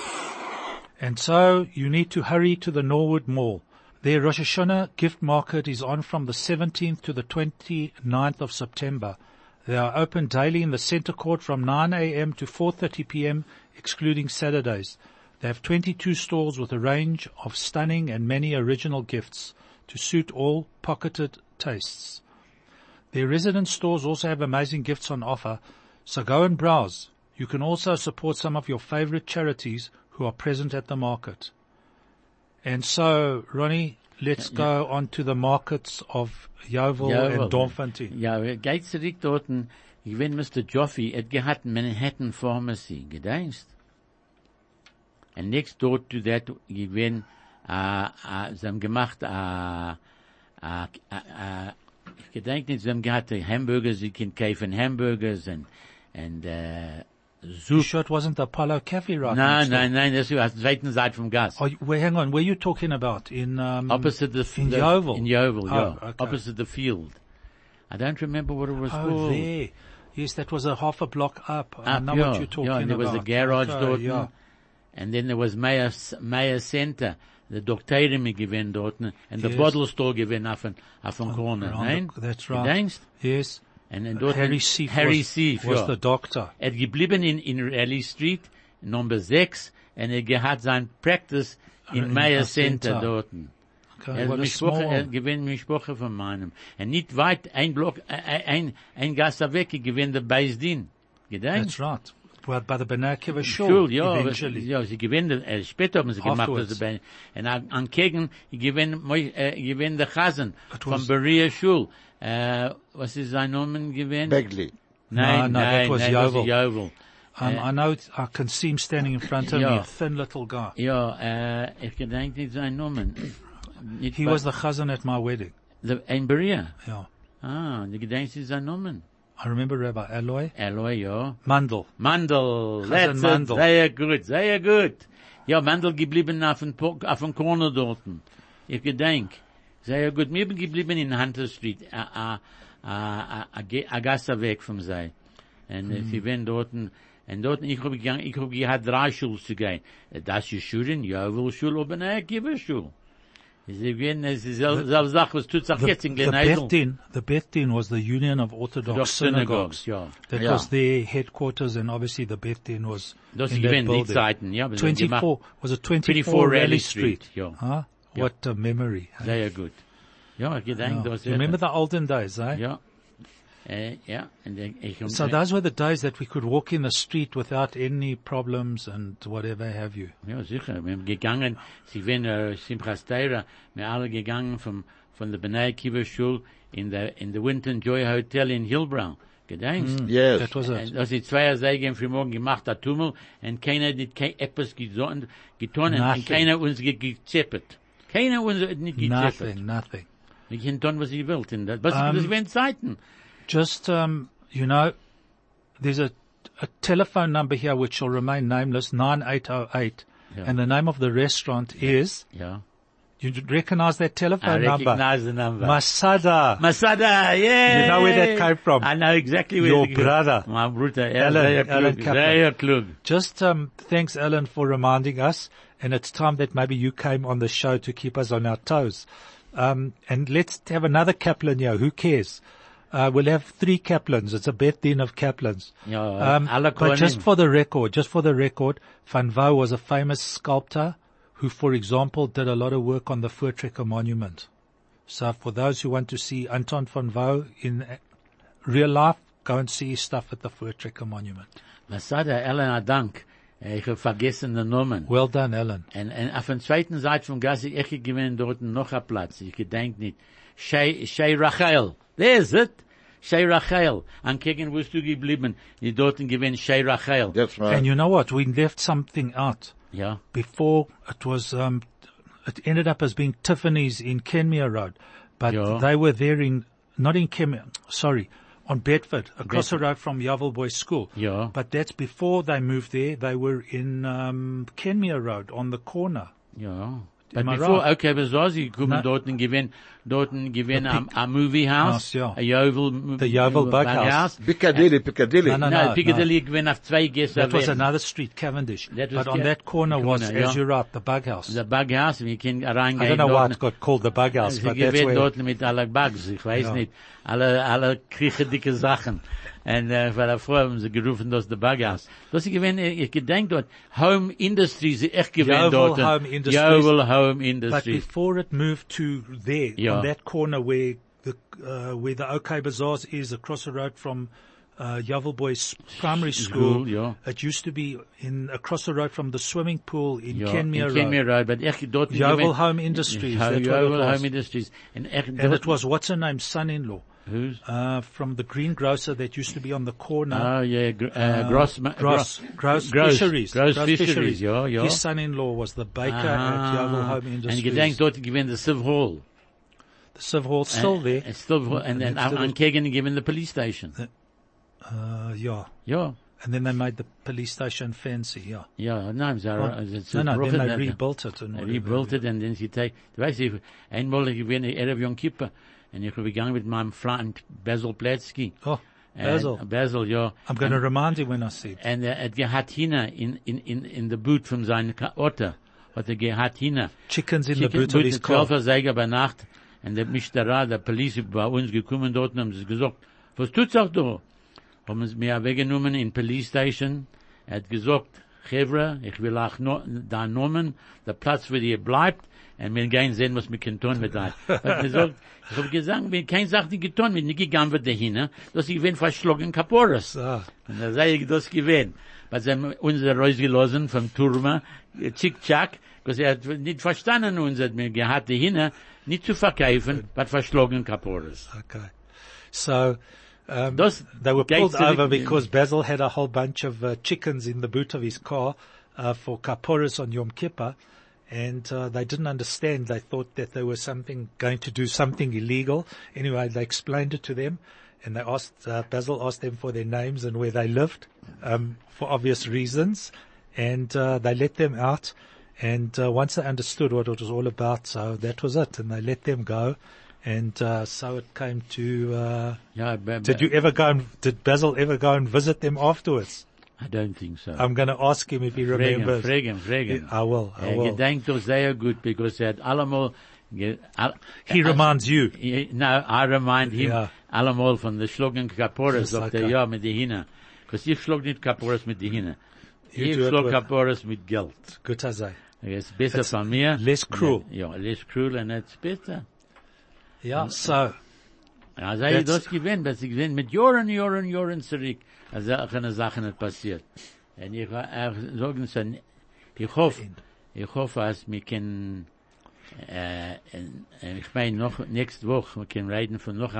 And so you need to hurry to the Norwood Mall. Their Rosh Hashanah gift market is on from the 17th to the 29th of September. They are open daily in the center court from 9 a.m. to 4.30 p.m., excluding Saturdays. They have 22 stalls with a range of stunning and many original gifts to suit all pocketed tastes. Their resident stores also have amazing gifts on offer, so go and browse. You can also support some of your favorite charities who are present at the market. And so, Ronnie, let's go on to the markets of Yeoville and Doornfontein. Ja, geht zurück dorten, ich bin Mr. Joffe, et gehat Manhattan Pharmacy, gedenkst? And next door to that, bin, äh, uh, äh, uh, sie haben gemacht, äh, uh, äh, äh, ich gedenk nicht, sie haben gehabt Hamburger, sie können kaufen Hamburgers and, and, äh, You sure it wasn't the Apollo Cafe right No, no, no, nein, nein, das ist auf der zweiten Seite vom Gas. Oh, where, hang on, where are you talking about? In, um, Opposite the, in the Yeoville? In Yeoville, Oh, yeah. okay. Opposite the field. I don't remember what it was Oh, called. there. Yes, that was a half a block up. I know yeah, what you're talking yeah, and there was about. a garage okay, dort, Yeah. And then there was Mayor, Mayor Center, the Doktorium gewesen dort, and the Yes. bottle store gewesen auf ein, auf ein Corner, nein? that's right. Gedenkst? Yes. And then dort, Harry Seif Harry was, Seif, was ja. the doctor. Er geblieben in, in Raleigh Street, Number 6, and er gehat sein Practice in in Mayor Center Center. dort. Okay, Er what a Mischproche, small er gewinnt mir Sprache von meinem. Und nicht weit, ein Block, ein, ein, ein Gasse weg, gewinnt der Beisdin. Gedenkst? That's right. Well, by the Bnei Akiva Shul, Schul, ja, aber, eventually. ja, sie gewinnen, äh, später haben sie gemacht, Afterwards. das bei, und an, an Kegen, ich gewinn, moi- äh, gewinn der Chasen, von Berea Schul, äh, was ist sein Name gewinn? Begley. Nein, No, no, that was nein, das Yeoville. ist Yeoville. Um, Uh, I know, it, I can see him standing in front of me, a thin little guy. Ja, äh, ich gedenk nicht sein Namen. Nicht He was the chazan at my wedding. the, in Berea. Yeah. Ah, du gedenkst nicht sein Namen. I remember Rabbi Aloy Eloy, ja. Mandel. Mandel, that's it, Mandel. sehr gut, sehr gut. Ja, Mandel geblieben auf dem, auf dem Corner dorten. Ich gedenk. Sehr gut. Mir bin geblieben in Hunter Street, a, a, a, a, Gasse weg vom sei. Und mm. sie werden dorten, und dorten, ich hab gegangen, ich hab gehabt drei Schulen zu gehen. Das ist Schulen, ja, wohl Schul, aber ne, Kiva Schul. Sie werden, es ist selbe was tut sich The, jetzt in the Glenhazel. Beth Din, the Beth Din was the Union of Orthodox Synagogues. Ja. That Yeah. was their headquarters and obviously the Beth Din was Das in that building. Zeiten, ja. aber sie haben gemacht- 24, was it 24, 24 Raleigh Street? Street, ja. Huh? Ja. What a memory. hey? Sehr gut. Ja, gedenk, Yeah. das remember the olden days, eh? Ja. Ja, und ich, ich, So those were the days that we could walk in the street without any problems and whatever have you. ja, sicher, wir haben gegangen, sie werden, äh, Simchas Teira, wir alle gegangen vom, von der Bnei Akiva Schul in der, in der Winton Joy Hotel in Hillbrow. Gedenkst? Yes. That was Und it. das die zwei Säge für morgen gemacht, der Tummel, und keiner hat kein etwas getan, getan, und Nothing. keiner uns ge- gezippet. Keiner uns hat nicht gezippet. Nothing, nothing. Wir können tun, was sie wollt. Und das, was, Um, das wären Zeiten. Just, um, you know, there's a, a telephone number here which shall remain nameless, 9808. Yeah. And the name of the restaurant is Ja. You recognize that telephone number? I recognize the number. Masada. Masada, yeah. You know where that came from? I know exactly where Your brother. My brother, Alan- Alan, Alan klug, Kaplan. sehr klug. Just um, thanks, Alan, for reminding us. And it's time that maybe you came on the show to keep us on our toes. Um, and let's have another Kaplan here. Who cares? Uh, we'll have three Kaplans. It's a bet din of Kaplans. Ja, Um, but just for the record, just for the record, Van Wouw was a famous sculptor who, for example, did a lot of work on the Voortrekker monument. So for those who want to see Anton van Wouw in uh, real life, go and see his stuff at the Voortrekker monument. Masada, Alan, Dank. Ich habe vergessen den Namen. Well done, Alan. Und, und auf der zweiten Seite vom Gas, ich gewinne dort noch einen Platz. Ich gedenk nicht. Shei, Shei Rachel. There is it. Shei Rachel. An gegen wo bist du geblieben? Die dort gewinnen Shei Rachel. That's right. And you know what? We left something out. Yeah. Before it was, um, it ended up as being Tiffany's in Kenmere Road, but Yeah. they were there in, not in Kenmere, sorry, on Bedford, across the road from Yeoville Boys School. Yeah. But that's before they moved there. They were in, um, Kenmere Road on the corner. Ja. Am But I before, right? okay, aber so, sie kommen Na- dort und gewinnen, dort und gewinnen The am, am Movie House. House, ja. A Jovel, The Jovel Bughouse. Piccadilly, Piccadilly. No, no, No, no, Piccadilly gewinnen auf zwei Gäste. That was another street, Cavendish. That was but on that corner was, corner, as yeah. you're right, the Bug House. The Bughouse, wir können reingehen. I don't know why it got called the Bug House, but that's where, dort mit aller Bugs, ich weiß Ja. nicht. Alle, alle krieche dicke Sachen. Und, äh, weil davor haben sie gerufen, das der Bughouse. Das ich gewinnt, ich gedenk dort, Home Industries, echt gewinnt Jovel dort. Home Industries. Jovel Home But before it moved to there, Yeah. on that corner where the uh, where the OK Bazaars is, across the road from uh, Yeoville Boys Primary School, School, yeah. it used to be in across the road from the swimming pool in Ja, Kenmere in Road. Kenmere Road, but echt dort Jovel Home Industries, Ja, that's what it Jovel was. Home Industries. Echt And it was what's her name, son-in-law, Who's? uh, from the greengrocer that used to be on the corner. Oh, yeah, gr- uh, Gross, Gross, Gross, Gross, Fisheries. Gross Fisheries, ja, ja. His son-in-law was the baker at Ah. Yeoville Home Und Industries. gedenk dort gewinnt the Civ Hall. the Civ Hall still And- there. and Still, and then It's still an Kegen given the police station. Uh, yeah. Ja. And then they made the police station fancy, yeah. Ja, nein, sie Oh, it's no, no, then they rebuilt it and rebuilt it and then sie take, du weißt, einmal ich bin Erev Yom Kippur und ich bin gegangen mit meinem Freund Basil Pletzky. Oh, And- Basil. Basil, ja. I'm going to remind you when I see it. Und er hat gehabt in, in, in, in the boot from seinem Auto. Hat er gehabt hinne. Chickens in the Chicken boot of his car. 12 Säger bei Nacht. Und der Mischtara, der Police bei uns gekommen dort und haben sie gesagt, was tut's auch da? Haben sie mir weggenommen in Police Station. Er hat gesagt, Chevre, ich will auch no, da nehmen, der Platz, wo ihr bleibt, und wir gehen sehen, was wir können tun mit. Er hat gesagt, ich habe gesagt, wir keine Sache nicht getan, wir nicht gegangen wird dahin, dass ich bin verschlagen Kaporas. Und da sei ich das gewesen. Was haben uns rausgelassen vom Turma, Chick-Chack, because er hat nicht verstanden uns, hat mir gehabt, die hinne, nicht zu verkaufen, aber verschlagen Kaporas. okay. So, um, Das they were pulled over because Basil had a whole bunch of uh, chickens in the boot of his car uh, for kaporas on Yom Kippur. And uh, they didn't understand. They thought that they were something going to do something illegal. Anyway, they explained it to them, and they asked uh, Basil asked them for their names and where they lived, um, for obvious reasons. And uh, they let them out. And uh, once they understood what it was all about, so that was it. And they let them go. And uh, so it came to. Uh, Ja, but, did you ever go and did Basil ever go and visit them afterwards? I don't think so. I'm going to ask him if he remembers. fragen, fragen. I will. I will. gedenkt doch sehr gut, because er hat allemal, He reminds you. No, I remind him Ja. allemal von der Schlugen Kaporas, sagt er, ja, mit die Hinne. Because ich schlug nicht Kaporas mit Hinne. You Ich schlug with- Kaporas mit Geld. Good as I. Er ist besser It's von mir. less cruel. Ja, less cruel und it's besser. Yeah. So Also ich das gewinnt, was ich gewinnt, mit Jahren, Jahren, Jahren zurück, als solche Sachen nicht passiert. Und ich, äh, sagen so, ich hoffe, ich hoffe, dass wir können, äh, äh, ich meine, noch, nächste Woche, wir können reden von noch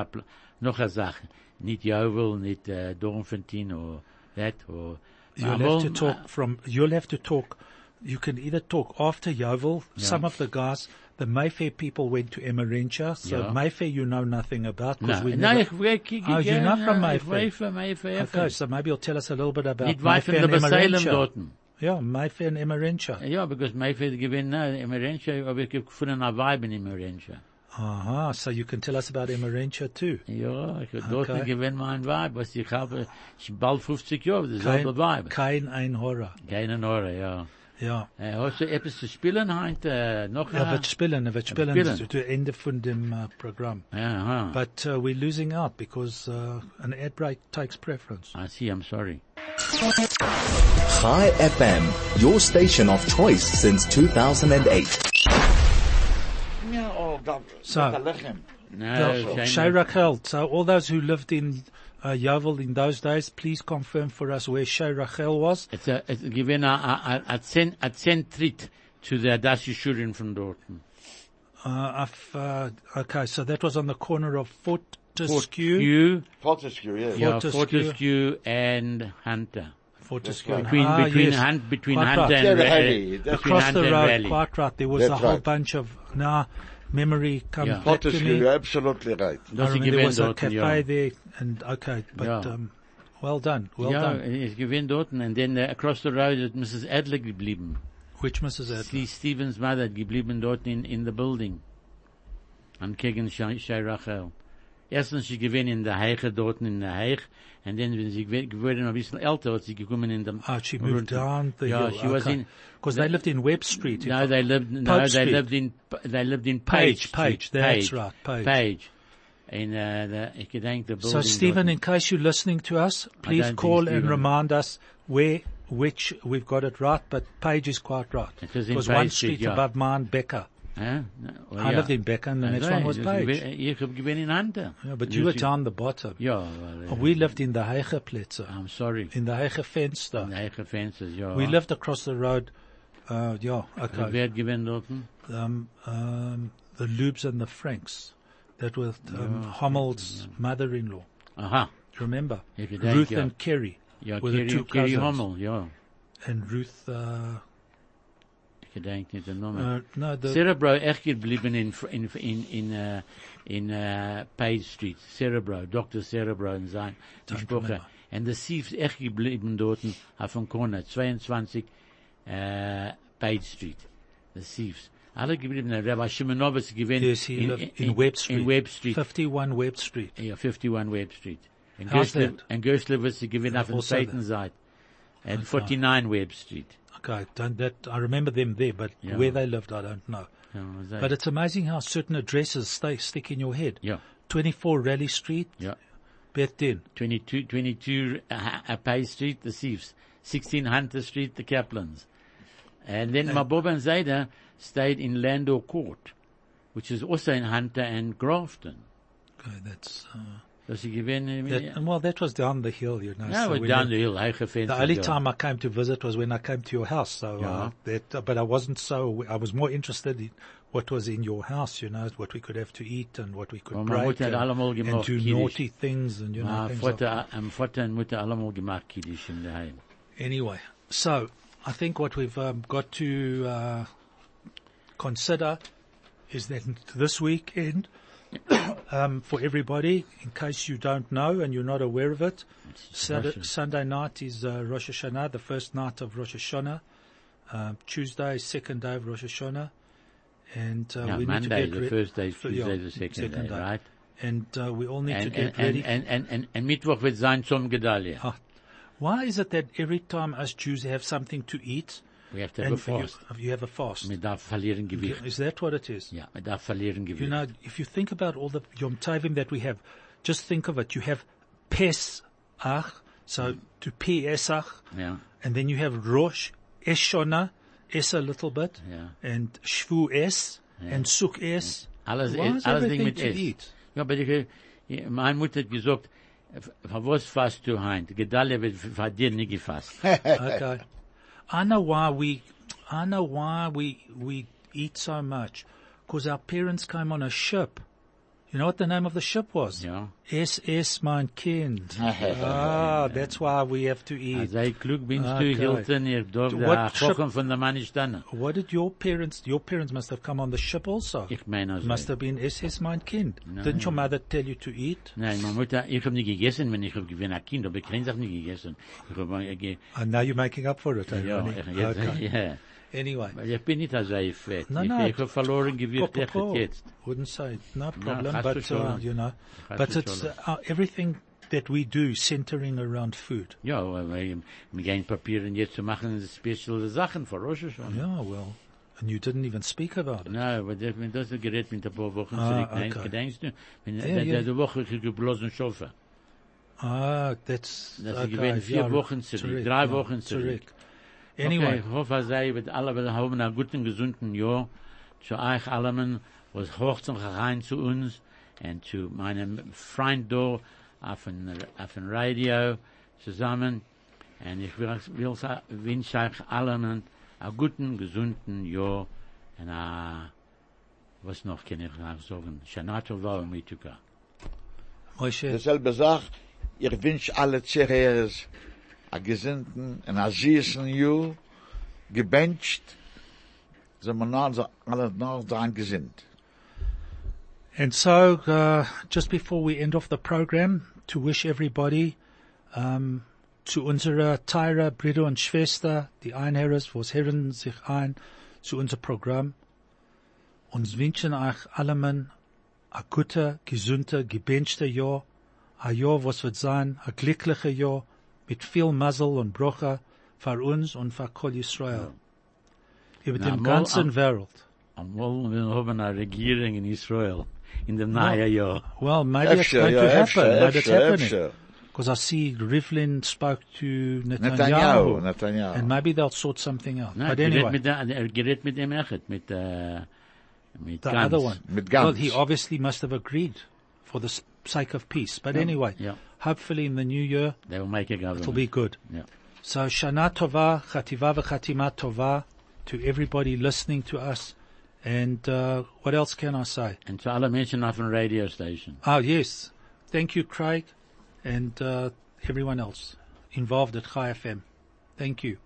noch a Sache. Nicht Jovel, nicht, äh, Dornfontein, oder that, oder, you'll have to talk from. You'll have to talk. You can either talk after Yovel. Some of the guys, the Mayfair people went to Emmarentia. So Yeah. Mayfair, you know nothing about. No, we no, never- kicken. Oh, you're not from Mayfair? Mayfair, Mayfair, Okay, so maybe you'll tell us a little bit about Nicht Mayfair and Emmarentia. dort. Ja, Mayfair and Emmarentia. Ja, because Mayfield gewinnt, na, Emmarentia, aber ich gefunden eine Vibe in Emmarentia. Aha, so you can tell us about Emmarentia too. Ja, ich dort Okay. gewinnt mein Vibe, was ich habe, ich bald 50 Jahre, dasselbe Vibe. kein Einhorror. Keine Nore, ja. Ja. Äh, hast du etwas zu spielen heute? Äh, noch Ja, ein- wird spielen, er wird spielen, spielen. zu, zu Ende von dem uh, Programm. Ja, aha. But uh, we're losing out because uh, an ad break takes preference. I see, I'm sorry. Chai FM, your station of choice since 2008. Ja, oh, da, So. da lechem. No, Yeah, Shay So all those who lived in uh, Yeoville in those days, please confirm for us where Shay Rachel was. It's a, it's given a, a, a, a, cent, a centrit to the Adashi Shurin from Dorton. Uh, I've, uh, okay, so that was on the corner of Fortescue. Fortescue, Fortescue, yeah. yeah, Fortescue. Fortescue and Hunter. Fortescue. Between, Ah, between, yes. Hunt, between Quite Hunter right. and Yeah, Valley. Valley, that's Between Across Hunter the road, Valley. quite right. There was That's a whole right. bunch of, now memory come Yeah. back to me. you're absolutely right. I remember there was a cafe ja. there, and okay, but Ja. um, well done, well ja, done. es gewinnt dort und dann uh, across the road ist Mrs. Adler geblieben. Which Mrs. Adler? Lee Stevens' mother geblieben dort in, in the building. Am Kegen Shai Shai Rachel. Erstens, sie gewinnt in der Heiche dort in der Heich, und dann, wenn sie gew- geworden ein bisschen älter, hat sie gekommen in dem... Ah, she moved down the Yeah, hill. she was in- because they lived in Webb Street. No, they lived, no, Pope they lived in, they lived in Page, Page. Page, Street. that's right, Page. Page. In, uh, the, the building. So, Stephen, in case you're listening to us, please call and remind us where, which we've got it right, but Page is quite right. It is in was one Street, street yeah. above mine, Becker. Huh? Well, I yeah. lived in Becker, and the next Right, one was Page. gewinn- Ich hab gewinn in Hunter. Yeah, but Und you were down the bottom. Ja, well, uh, We lived in the Heiche Plätze, I'm sorry. in the Heiche Fenster. In Heiche Fences, ja. We lived across the road. Uh, yeah, okay. Wer hat gewinn dort? Um, um, the Lubes and the Franks. That was um, Hommel's mother-in-law. Aha. Remember? Ich gedenk, Ruth and Kerry Ja, were the two Kiri cousins. Hommel, ja. And Ruth, uh, gedenk nicht den Namen. uh, no, the, Cerebro echt geblieben in, in, in, in, uh, in, uh, Page Street. Cerebro, Dr. Cerebro in Gesprochen. remember. Und der Sief ist echt geblieben dort dem Corner, 22, äh, Page Street. The Thieves. Alle geblieben, Rabbi Shimonowitz gewinnt yes, he lived in, Webb Street. In Web Street. 51 Web Street. Ja, 51 Web Street. And How's Gerstler, that? and Gerstler wird sie gewinnen auf der also zweiten Seite. And 49 Web Street. Okay, don't, that, I remember them there, but Yeah. where they lived, I don't know. Was But it's amazing how certain addresses stay, stick in your head. Ja, 24 Raleigh Street, ja. Beth Din. 22, 22 uh, uh, Page Street, the Thieves. 16 Hunter Street, the Kaplans. And then my Bob and Zayda stayed in Landor Court, which is also in Hunter and Grafton. Okay, that's, uh, So she given, that, well, that was down the hill, you know. no, so it was when down the hill. The only time I came to visit was when I came to your house. So uh, that, uh, but I wasn't so. I was more interested in what was in your house. You know, what we could have to eat and what we could Well, break and, and do naughty things and you know things like Vater, am Vater und Mutter allemal gemacht Kiddush in der Heim. Anyway, so I think what we've um, got to uh, consider is that this weekend, um, for everybody, in case you don't know and you're not aware of it, Saturday, Sunday night is uh, Rosh Hashanah, the first night of Rosh Hashanah. Um, Tuesday, second day of Rosh Hashanah, and uh, No, we Monday, need to get the re- first day, for- yeah, Tuesday, the second, day, right? And uh, we all need And, to and, get ready. and, and, and, and Mittwoch wird sein Tzom Gedalia. Why is it that every time us Jews have something to eat, We have to have a and you, fast. you have a fast? Man darf verlieren Gewicht. Is that what it is? Ja, man darf verlieren Gewicht. You know, if you think about all the Yom Tovim that we have, just think of it. You have Pesach, so hmm. to Pesach, ja, and then you have Rosh, Eshona, Es a little bit, Ja. and Shvu Es, and Suk Es. alles, Why is alles everything Ding mit to S. eat? Ja, aber ich, ich- eh, meine Mutter hat gesagt, für eh, was fasst du heint? Gedalia wird für dir nicht gefasst. Okay. I know why we, I know why we, we eat so much. Cause our parents came on a ship. You know what the name of the ship was? Ja. SS Mein Kind. ah, that's why we have to eat. Sei klug binst Okay. Hilton, What da ship- kochen von der. What did your parents, your parents must have come on the ship also. Ich meine also. Must have been SS Mein Kind. Didn't your mother tell you to eat? Nein, meine Mutter, ich hab nicht gegessen, wenn ich gewinn ein Kind, aber ich auch nicht gegessen. Ich hab, ge- And now you're making up for it, eh, ja, Okay. ja. Anyway. Weil ich bin nicht so fett. No, no. ich hab verloren Gewicht jetzt. Wouldn't say no problem, chas but uh, you know, but it's uh, everything that we do centering around food. Ja, wir gehen Papieren jetzt zu machen, special Sachen für Rosh Hashanah. Yeah, well, and you didn't even speak about it. Nein, aber das, wenn das gerät mit ein paar Wochen Ah, zurück, nein, gedenkst du, wenn, Ja, der, ja. der Woche ich geblosen Schofe. Ah, that's Das okay. gewesen vier yeah, Wochen zurück, zurück, drei yeah, Wochen zurück. Anyway, Okay, ich hoffe, sei wird alle wir haben einen guten, gesunden Jahr zu euch allen, was hoch zum rein zu uns und zu meinem Freund da auf dem, auf dem Radio zusammen. Und ich will, will sa- wünsche euch allen einen guten, gesunden Jahr und a, was noch kann ich noch sagen? Shana Tova und Mituka. Moshe, Dasselbe Sach, ich wünsch alle Zecheres a gesinnten en a süßen Ju, gebencht, sind wir noch alle noch dran gesinnt. And so, uh, just before we end off the program, to wish everybody, um, zu unserer Tyra, Brüder und Schwester, die Einherres, was herren sich ein zu unser Programm. Uns wünschen euch allemen a gute, gesunde, gebenchte Jahr, a Jahr, was wird sein, a glückliche Jahr, mit viel Mazel und Brocha für uns und für Kol Yisrael. Über Na, den mal ganzen am- Welt. Einmal wir haben eine Regierung in Israel in dem neuen Jahr. Well, maybe it's going to happen. Maybe it's happening. Because I see Rivlin spoke to Netanyahu, Netanyahu, Netanyahu. and maybe they'll sort something out. Nein, but anyway, mit der, er gerät mit dem Echet, mit, äh, mit the Gantz. other one. Mit Well, he obviously must have agreed for the sake of peace. But anyway, yeah. Hopefully in the new year They will make a government. it'll be good. Yeah. So Shana Tova, Chativa v'Chatima Tova to everybody listening to us. And uh, what else can I say? Allen Menschen auf dem Radio Station. Oh yes, thank you, Craig, and uh, everyone else involved at Chai FM. Thank you.